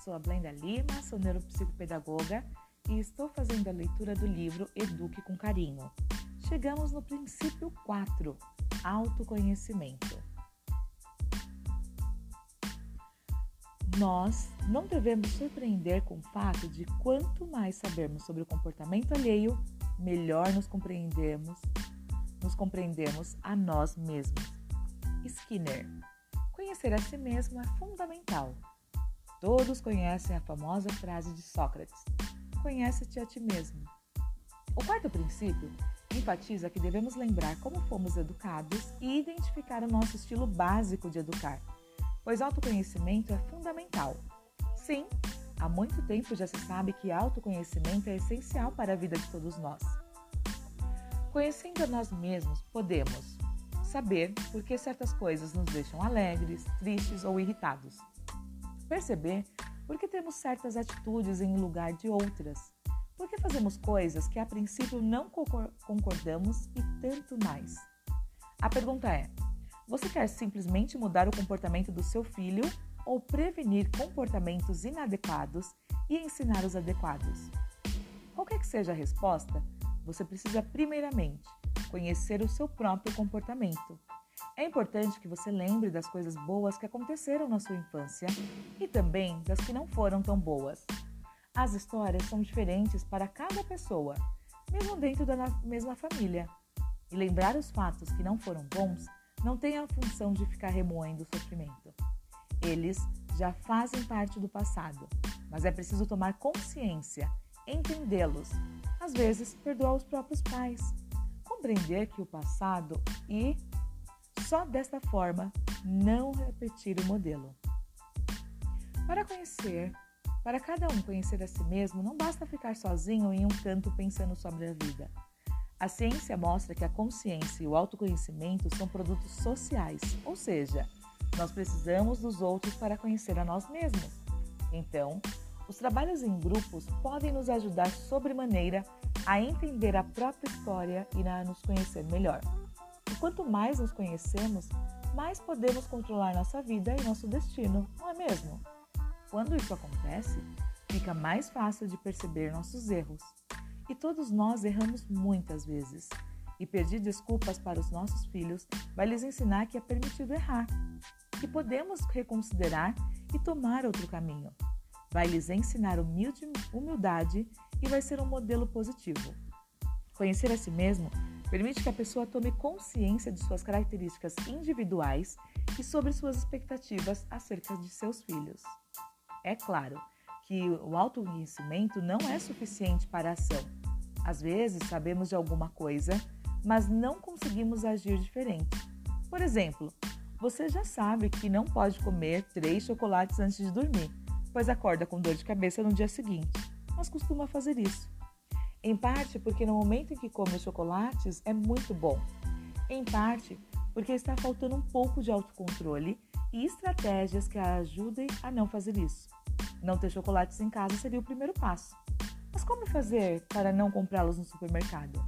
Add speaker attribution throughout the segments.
Speaker 1: sou a Blenda Lima, sou neuropsicopedagoga e estou fazendo a leitura do livro Eduque com Carinho. Chegamos no princípio 4, autoconhecimento. Nós não devemos surpreender com o fato de quanto mais sabermos sobre o comportamento alheio, melhor nos compreendemos, nos compreendemos a nós mesmos. Skinner. Conhecer a si mesmo é fundamental. Todos conhecem a famosa frase de Sócrates: Conhece-te a ti mesmo. O quarto princípio enfatiza que devemos lembrar como fomos educados e identificar o nosso estilo básico de educar pois autoconhecimento é fundamental. Sim, há muito tempo já se sabe que autoconhecimento é essencial para a vida de todos nós. Conhecendo a nós mesmos, podemos saber por que certas coisas nos deixam alegres, tristes ou irritados. Perceber por que temos certas atitudes em lugar de outras. Por que fazemos coisas que a princípio não concordamos e tanto mais. A pergunta é: você quer simplesmente mudar o comportamento do seu filho ou prevenir comportamentos inadequados e ensinar os adequados? Qualquer que seja a resposta, você precisa primeiramente conhecer o seu próprio comportamento. É importante que você lembre das coisas boas que aconteceram na sua infância e também das que não foram tão boas. As histórias são diferentes para cada pessoa, mesmo dentro da mesma família. E lembrar os fatos que não foram bons não têm a função de ficar remoendo o sofrimento. Eles já fazem parte do passado, mas é preciso tomar consciência, entendê-los, às vezes perdoar os próprios pais, compreender que o passado e, só desta forma, não repetir o modelo. Para conhecer, para cada um conhecer a si mesmo, não basta ficar sozinho em um canto pensando sobre a vida. A ciência mostra que a consciência e o autoconhecimento são produtos sociais, ou seja, nós precisamos dos outros para conhecer a nós mesmos. Então, os trabalhos em grupos podem nos ajudar sobremaneira a entender a própria história e a nos conhecer melhor. Quanto mais nos conhecemos, mais podemos controlar nossa vida e nosso destino, não é mesmo? Quando isso acontece, fica mais fácil de perceber nossos erros e todos nós erramos muitas vezes. E pedir desculpas para os nossos filhos vai lhes ensinar que é permitido errar, que podemos reconsiderar e tomar outro caminho. Vai lhes ensinar humilde, humildade e vai ser um modelo positivo. Conhecer a si mesmo permite que a pessoa tome consciência de suas características individuais e sobre suas expectativas acerca de seus filhos. É claro que o autoconhecimento não é suficiente para a ação às vezes sabemos de alguma coisa, mas não conseguimos agir diferente. Por exemplo, você já sabe que não pode comer três chocolates antes de dormir, pois acorda com dor de cabeça no dia seguinte, mas costuma fazer isso. Em parte porque no momento em que come os chocolates é muito bom. Em parte porque está faltando um pouco de autocontrole e estratégias que a ajudem a não fazer isso. Não ter chocolates em casa seria o primeiro passo. Mas como fazer para não comprá-los no supermercado?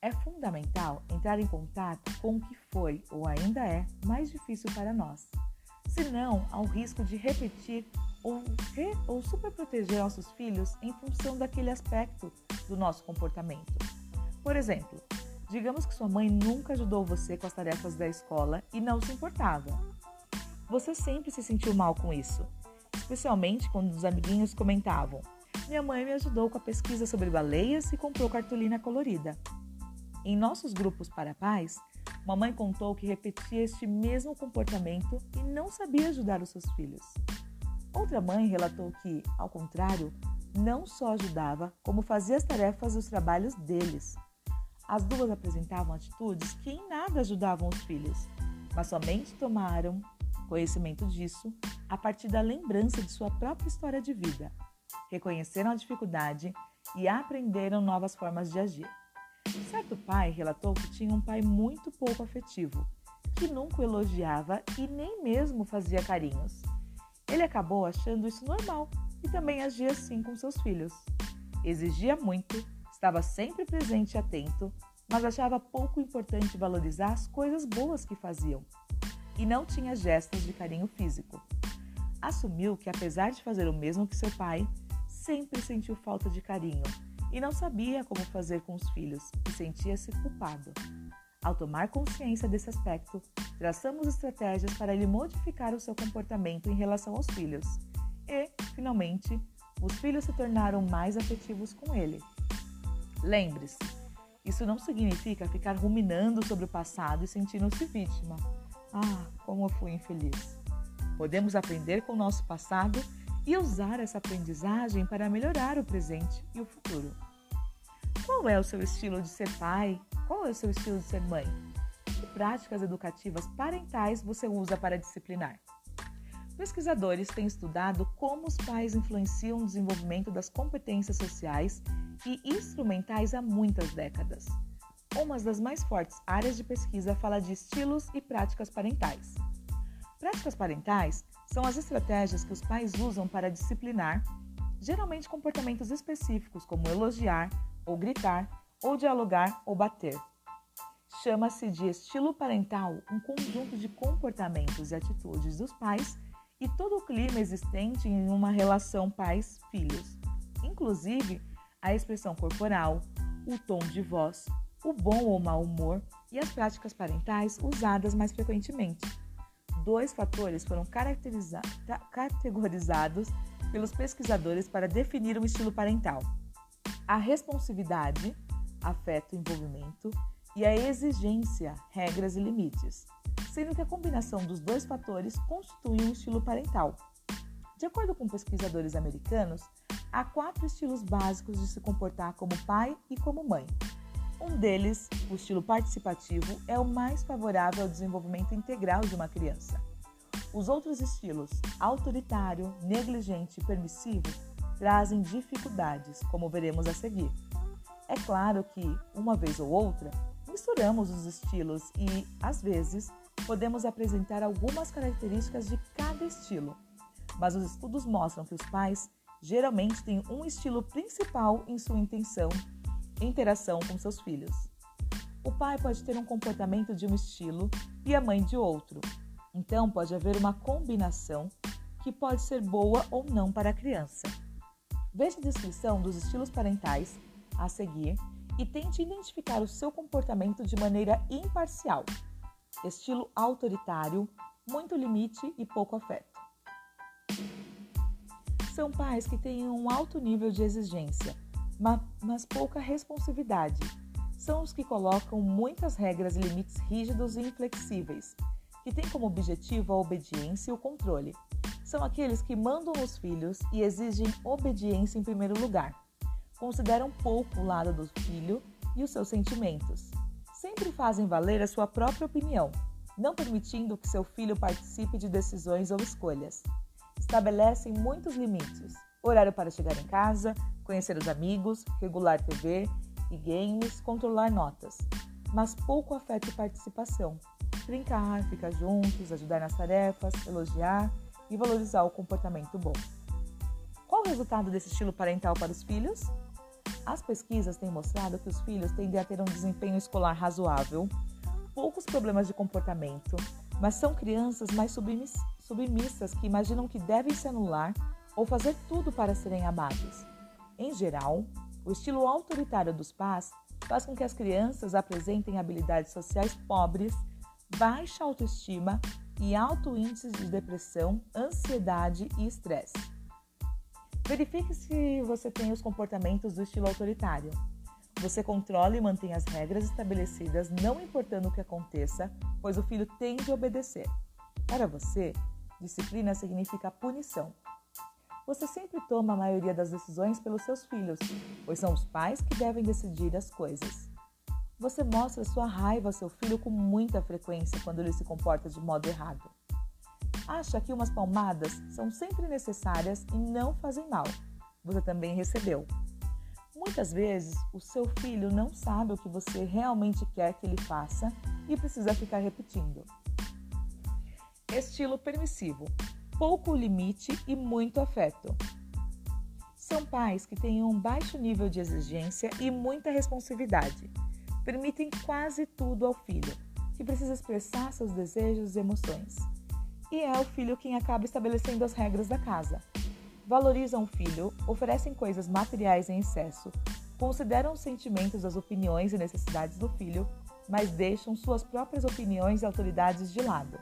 Speaker 1: É fundamental entrar em contato com o que foi ou ainda é mais difícil para nós. Senão, há o risco de repetir ou, re, ou superproteger nossos filhos em função daquele aspecto do nosso comportamento. Por exemplo, digamos que sua mãe nunca ajudou você com as tarefas da escola e não se importava. Você sempre se sentiu mal com isso, especialmente quando os amiguinhos comentavam: minha mãe me ajudou com a pesquisa sobre baleias e comprou cartolina colorida. Em nossos grupos para pais, mamãe contou que repetia este mesmo comportamento e não sabia ajudar os seus filhos. Outra mãe relatou que, ao contrário, não só ajudava, como fazia as tarefas e os trabalhos deles. As duas apresentavam atitudes que em nada ajudavam os filhos, mas somente tomaram conhecimento disso a partir da lembrança de sua própria história de vida reconheceram a dificuldade e aprenderam novas formas de agir. Certo pai relatou que tinha um pai muito pouco afetivo, que nunca elogiava e nem mesmo fazia carinhos. Ele acabou achando isso normal e também agia assim com seus filhos. Exigia muito, estava sempre presente e atento, mas achava pouco importante valorizar as coisas boas que faziam e não tinha gestos de carinho físico. assumiu que, apesar de fazer o mesmo que seu pai, sempre sentiu falta de carinho e não sabia como fazer com os filhos e sentia-se culpado. Ao tomar consciência desse aspecto, traçamos estratégias para ele modificar o seu comportamento em relação aos filhos e, finalmente, os filhos se tornaram mais afetivos com ele. Lembre-se, isso não significa ficar ruminando sobre o passado e sentindo-se vítima. Ah, como eu fui infeliz. Podemos aprender com o nosso passado e usar essa aprendizagem para melhorar o presente e o futuro. Qual é o seu estilo de ser pai qual é o seu estilo de ser mãe? Que práticas educativas parentais você usa para disciplinar? Pesquisadores têm estudado como os pais influenciam o desenvolvimento das competências sociais e instrumentais há muitas décadas. Uma das mais fortes áreas de pesquisa fala de estilos e práticas parentais. Práticas parentais são as estratégias que os pais usam para disciplinar, geralmente comportamentos específicos como elogiar ou gritar, ou dialogar ou bater. Chama-se de estilo parental um conjunto de comportamentos e atitudes dos pais e todo o clima existente em uma relação pais-filhos, inclusive a expressão corporal, o tom de voz, o bom ou mau humor e as práticas parentais usadas mais frequentemente. Dois fatores foram categorizados pelos pesquisadores para definir um estilo parental: a responsividade, afeto envolvimento, e a exigência, regras e limites, sendo que a combinação dos dois fatores constitui um estilo parental. De acordo com pesquisadores americanos, há quatro estilos básicos de se comportar como pai e como mãe. Um deles, o estilo participativo, é o mais favorável ao desenvolvimento integral de uma criança. Os outros estilos, autoritário, negligente e permissivo, trazem dificuldades, como veremos a seguir. É claro que, uma vez ou outra, misturamos os estilos e, às vezes, podemos apresentar algumas características de cada estilo. Mas os estudos mostram que os pais geralmente têm um estilo principal em sua intenção interação com seus filhos. O pai pode ter um comportamento de um estilo e a mãe de outro. Então, pode haver uma combinação que pode ser boa ou não para a criança. Veja a descrição dos estilos parentais a seguir e tente identificar o seu comportamento de maneira imparcial. Estilo autoritário, muito limite e pouco afeto. São pais que têm um alto nível de exigência, mas pouca responsividade. São os que colocam muitas regras e limites rígidos e inflexíveis, que têm como objetivo a obediência e o controle. São aqueles que mandam os filhos e exigem obediência em primeiro lugar consideram pouco o lado do filho e os seus sentimentos. Sempre fazem valer a sua própria opinião, não permitindo que seu filho participe de decisões ou escolhas. Estabelecem muitos limites: horário para chegar em casa, conhecer os amigos, regular TV e games, controlar notas, mas pouco afeto e participação. Brincar, ficar juntos, ajudar nas tarefas, elogiar e valorizar o comportamento bom. Qual o resultado desse estilo parental para os filhos? As pesquisas têm mostrado que os filhos tendem a ter um desempenho escolar razoável, poucos problemas de comportamento, mas são crianças mais submissas que imaginam que devem se anular ou fazer tudo para serem amados. Em geral, o estilo autoritário dos pais faz com que as crianças apresentem habilidades sociais pobres, baixa autoestima e alto índice de depressão, ansiedade e estresse. Verifique se você tem os comportamentos do estilo autoritário. Você controla e mantém as regras estabelecidas, não importando o que aconteça, pois o filho tem de obedecer. Para você, disciplina significa punição. Você sempre toma a maioria das decisões pelos seus filhos, pois são os pais que devem decidir as coisas. Você mostra sua raiva ao seu filho com muita frequência quando ele se comporta de modo errado acha que umas palmadas são sempre necessárias e não fazem mal. Você também recebeu. Muitas vezes, o seu filho não sabe o que você realmente quer que ele faça e precisa ficar repetindo. Estilo permissivo: pouco limite e muito afeto. São pais que têm um baixo nível de exigência e muita responsividade. Permitem quase tudo ao filho, que precisa expressar seus desejos e emoções e é o filho quem acaba estabelecendo as regras da casa. Valorizam o filho, oferecem coisas materiais em excesso, consideram os sentimentos, as opiniões e necessidades do filho, mas deixam suas próprias opiniões e autoridades de lado.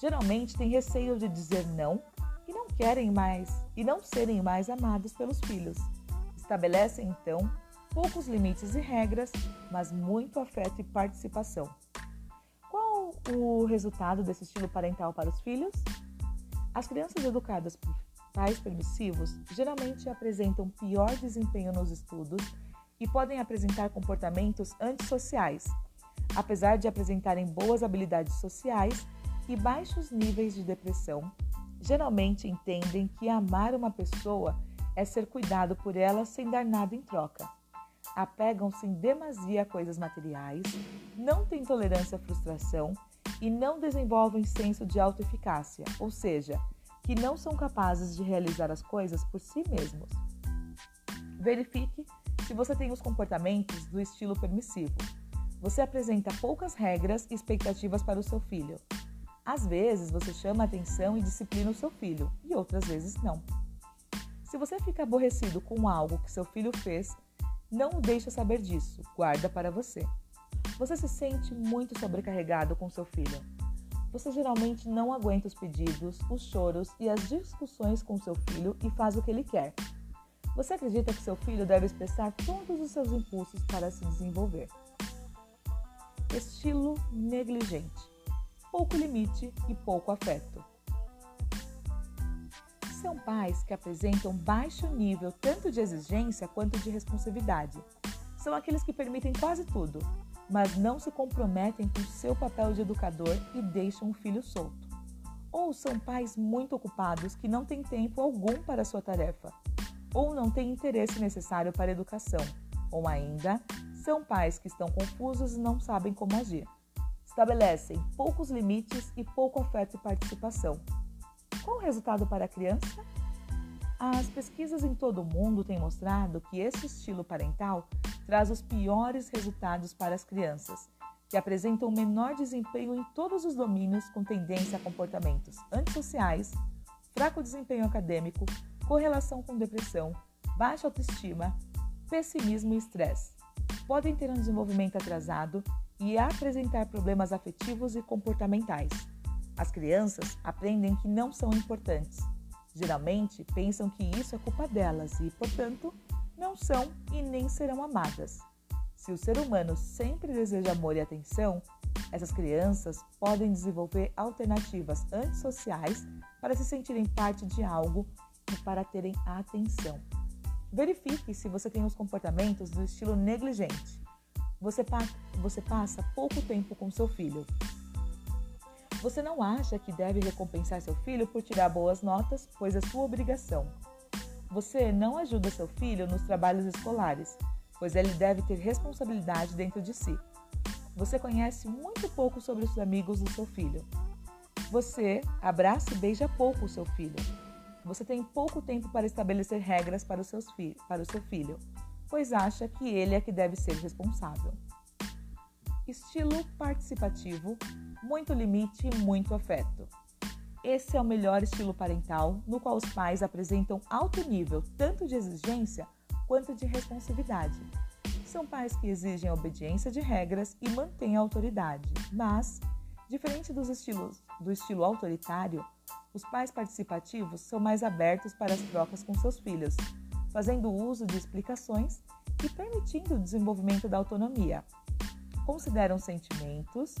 Speaker 1: Geralmente têm receio de dizer não e não querem mais e não serem mais amados pelos filhos. Estabelecem então poucos limites e regras, mas muito afeto e participação. O resultado desse estilo parental para os filhos? As crianças educadas por pais permissivos geralmente apresentam pior desempenho nos estudos e podem apresentar comportamentos antissociais, apesar de apresentarem boas habilidades sociais e baixos níveis de depressão. Geralmente entendem que amar uma pessoa é ser cuidado por ela sem dar nada em troca. Apegam-se em demasia a coisas materiais, não têm tolerância à frustração e não desenvolvem senso de autoeficácia, ou seja, que não são capazes de realizar as coisas por si mesmos. Verifique se você tem os comportamentos do estilo permissivo. Você apresenta poucas regras e expectativas para o seu filho. Às vezes você chama atenção e disciplina o seu filho, e outras vezes não. Se você fica aborrecido com algo que seu filho fez, não o deixe saber disso, guarda para você. Você se sente muito sobrecarregado com seu filho. Você geralmente não aguenta os pedidos, os choros e as discussões com seu filho e faz o que ele quer. Você acredita que seu filho deve expressar todos os seus impulsos para se desenvolver. Estilo negligente. Pouco limite e pouco afeto. São pais que apresentam baixo nível tanto de exigência quanto de responsividade. São aqueles que permitem quase tudo, mas não se comprometem com seu papel de educador e deixam o filho solto. Ou são pais muito ocupados que não têm tempo algum para sua tarefa, ou não têm interesse necessário para a educação, ou ainda são pais que estão confusos e não sabem como agir. Estabelecem poucos limites e pouco afeto e participação. Qual o resultado para a criança? As pesquisas em todo o mundo têm mostrado que esse estilo parental traz os piores resultados para as crianças, que apresentam menor desempenho em todos os domínios com tendência a comportamentos antissociais, fraco desempenho acadêmico, correlação com depressão, baixa autoestima, pessimismo e estresse. Podem ter um desenvolvimento atrasado e apresentar problemas afetivos e comportamentais. As crianças aprendem que não são importantes. Geralmente pensam que isso é culpa delas e, portanto, não são e nem serão amadas. Se o ser humano sempre deseja amor e atenção, essas crianças podem desenvolver alternativas antissociais para se sentirem parte de algo e para terem atenção. Verifique se você tem os comportamentos do estilo negligente. Você, pa você passa pouco tempo com seu filho. Você não acha que deve recompensar seu filho por tirar boas notas, pois é sua obrigação. Você não ajuda seu filho nos trabalhos escolares, pois ele deve ter responsabilidade dentro de si. Você conhece muito pouco sobre os amigos do seu filho. Você abraça e beija pouco o seu filho. Você tem pouco tempo para estabelecer regras para, os seus para o seu filho, pois acha que ele é que deve ser responsável. Estilo participativo, muito limite e muito afeto. Esse é o melhor estilo parental, no qual os pais apresentam alto nível tanto de exigência quanto de responsividade. São pais que exigem a obediência de regras e mantêm a autoridade, mas, diferente dos estilos do estilo autoritário, os pais participativos são mais abertos para as trocas com seus filhos, fazendo uso de explicações e permitindo o desenvolvimento da autonomia. Consideram sentimentos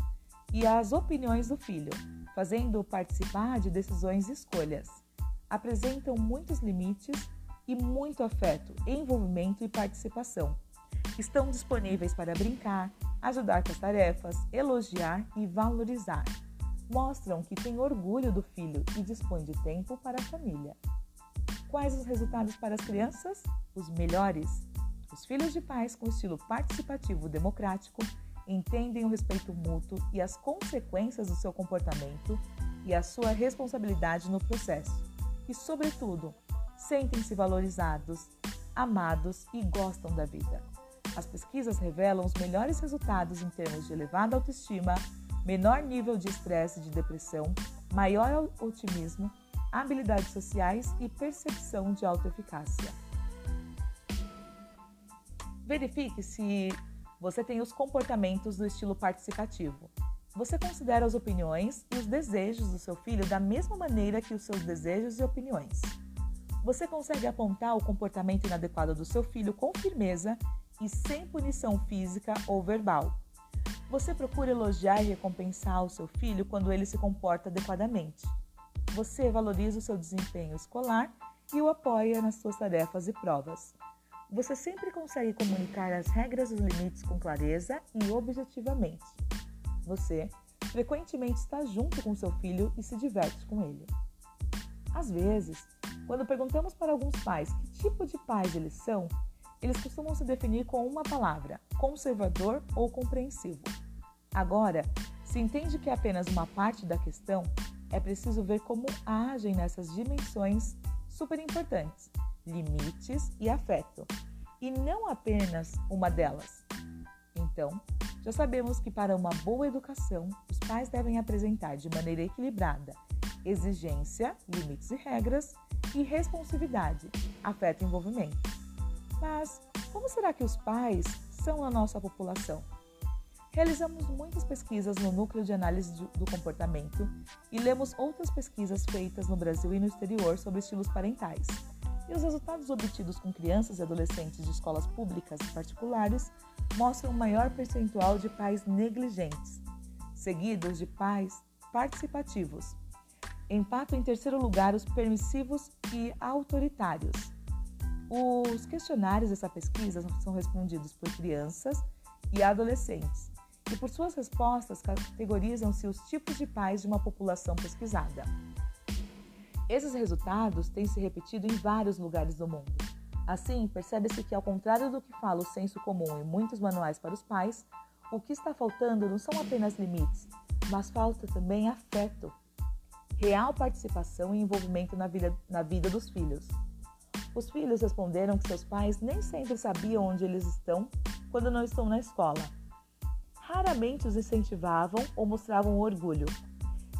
Speaker 1: e as opiniões do filho, fazendo-o participar de decisões e escolhas. Apresentam muitos limites e muito afeto, envolvimento e participação. Estão disponíveis para brincar, ajudar com as tarefas, elogiar e valorizar. Mostram que têm orgulho do filho e dispõem de tempo para a família. Quais os resultados para as crianças? Os melhores. Os filhos de pais com estilo participativo democrático entendem o respeito mútuo e as consequências do seu comportamento e a sua responsabilidade no processo. E, sobretudo, sentem-se valorizados, amados e gostam da vida. As pesquisas revelam os melhores resultados em termos de elevada autoestima, menor nível de estresse e de depressão, maior otimismo, habilidades sociais e percepção de autoeficácia. Verifique se você tem os comportamentos do estilo participativo. Você considera as opiniões e os desejos do seu filho da mesma maneira que os seus desejos e opiniões. Você consegue apontar o comportamento inadequado do seu filho com firmeza e sem punição física ou verbal. Você procura elogiar e recompensar o seu filho quando ele se comporta adequadamente. Você valoriza o seu desempenho escolar e o apoia nas suas tarefas e provas. Você sempre consegue comunicar as regras e os limites com clareza e objetivamente. Você frequentemente está junto com seu filho e se diverte com ele. Às vezes, quando perguntamos para alguns pais que tipo de pais eles são, eles costumam se definir com uma palavra: conservador ou compreensivo. Agora, se entende que é apenas uma parte da questão, é preciso ver como agem nessas dimensões super importantes: limites e afeto, e não apenas uma delas. Então, já sabemos que para uma boa educação, os pais devem apresentar de maneira equilibrada exigência, limites e regras e responsividade, afeto e envolvimento. Mas como será que os pais são a nossa população? Realizamos muitas pesquisas no núcleo de análise do comportamento e lemos outras pesquisas feitas no Brasil e no exterior sobre estilos parentais. E os resultados obtidos com crianças e adolescentes de escolas públicas e particulares mostram um maior percentual de pais negligentes, seguidos de pais participativos. Empatam em terceiro lugar os permissivos e autoritários. Os questionários dessa pesquisa são respondidos por crianças e adolescentes, e por suas respostas categorizam-se os tipos de pais de uma população pesquisada. Esses resultados têm se repetido em vários lugares do mundo. Assim, percebe-se que, ao contrário do que fala o senso comum em muitos manuais para os pais, o que está faltando não são apenas limites, mas falta também afeto, real participação e envolvimento na vida, na vida dos filhos. Os filhos responderam que seus pais nem sempre sabiam onde eles estão quando não estão na escola. Raramente os incentivavam ou mostravam orgulho.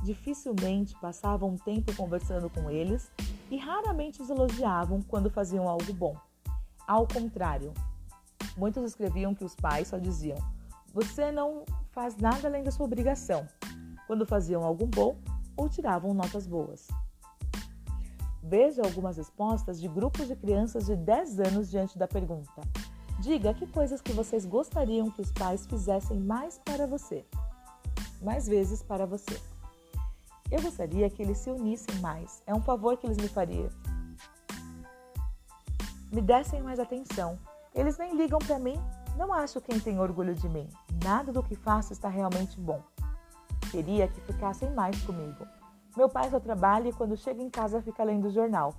Speaker 1: Dificilmente passavam tempo conversando com eles e raramente os elogiavam quando faziam algo bom. Ao contrário, muitos escreviam que os pais só diziam: Você não faz nada além da sua obrigação, quando faziam algo bom ou tiravam notas boas. Veja algumas respostas de grupos de crianças de 10 anos diante da pergunta: Diga que coisas que vocês gostariam que os pais fizessem mais para você, mais vezes para você. Eu gostaria que eles se unissem mais. É um favor que eles me fariam. Me dessem mais atenção. Eles nem ligam para mim. Não acho quem tem orgulho de mim. Nada do que faço está realmente bom. Queria que ficassem mais comigo. Meu pai só trabalha e quando chega em casa fica lendo o jornal.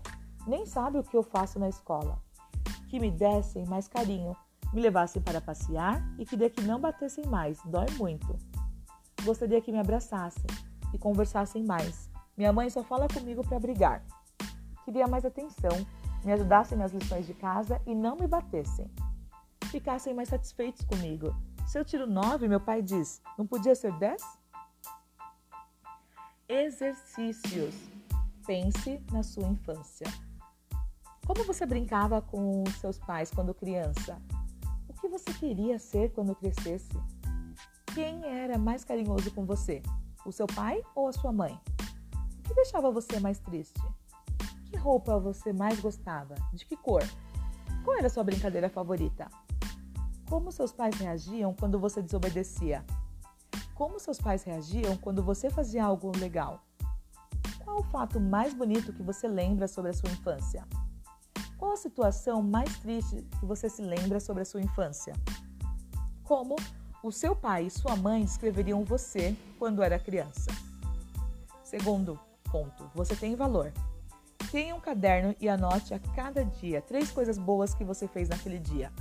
Speaker 1: Nem sabe o que eu faço na escola. Que me dessem mais carinho, me levassem para passear e que daqui não batessem mais, dói muito. Gostaria que me abraçassem, e conversassem mais. Minha mãe só fala comigo para brigar. Queria mais atenção, me ajudassem nas lições de casa e não me batessem. Ficassem mais satisfeitos comigo. Se eu tiro nove, meu pai diz, não podia ser dez? Exercícios. Pense na sua infância. Como você brincava com seus pais quando criança? O que você queria ser quando crescesse? Quem era mais carinhoso com você? O seu pai ou a sua mãe? O que deixava você mais triste? Que roupa você mais gostava? De que cor? Qual era a sua brincadeira favorita? Como seus pais reagiam quando você desobedecia? Como seus pais reagiam quando você fazia algo legal? Qual o fato mais bonito que você lembra sobre a sua infância? Qual a situação mais triste que você se lembra sobre a sua infância? Como o seu pai e sua mãe descreveriam você quando era criança. Segundo ponto, você tem valor. Tenha um caderno e anote a cada dia três coisas boas que você fez naquele dia.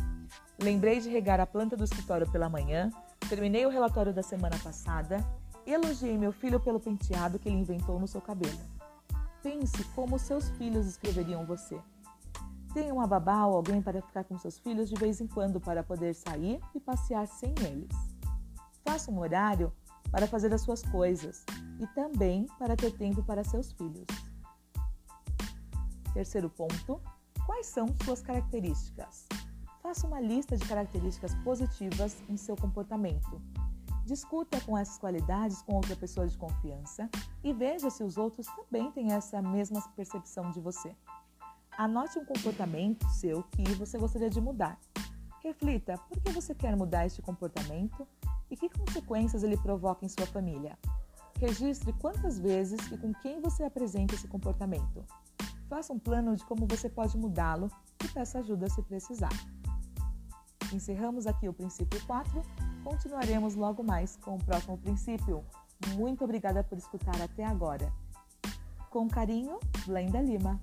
Speaker 1: Lembrei de regar a planta do escritório pela manhã, terminei o relatório da semana passada, elogiei meu filho pelo penteado que ele inventou no seu cabelo. Pense como seus filhos escreveriam você. Tenha uma babá ou alguém para ficar com seus filhos de vez em quando para poder sair e passear sem eles. Faça um horário para fazer as suas coisas e também para ter tempo para seus filhos. Terceiro ponto: quais são suas características? Faça uma lista de características positivas em seu comportamento. Discuta com essas qualidades com outra pessoa de confiança e veja se os outros também têm essa mesma percepção de você. Anote um comportamento seu que você gostaria de mudar. Reflita por que você quer mudar este comportamento e que consequências ele provoca em sua família. Registre quantas vezes e com quem você apresenta esse comportamento. Faça um plano de como você pode mudá-lo e peça ajuda se precisar. Encerramos aqui o princípio 4. Continuaremos logo mais com o próximo princípio. Muito obrigada por escutar até agora. Com carinho, Blenda Lima.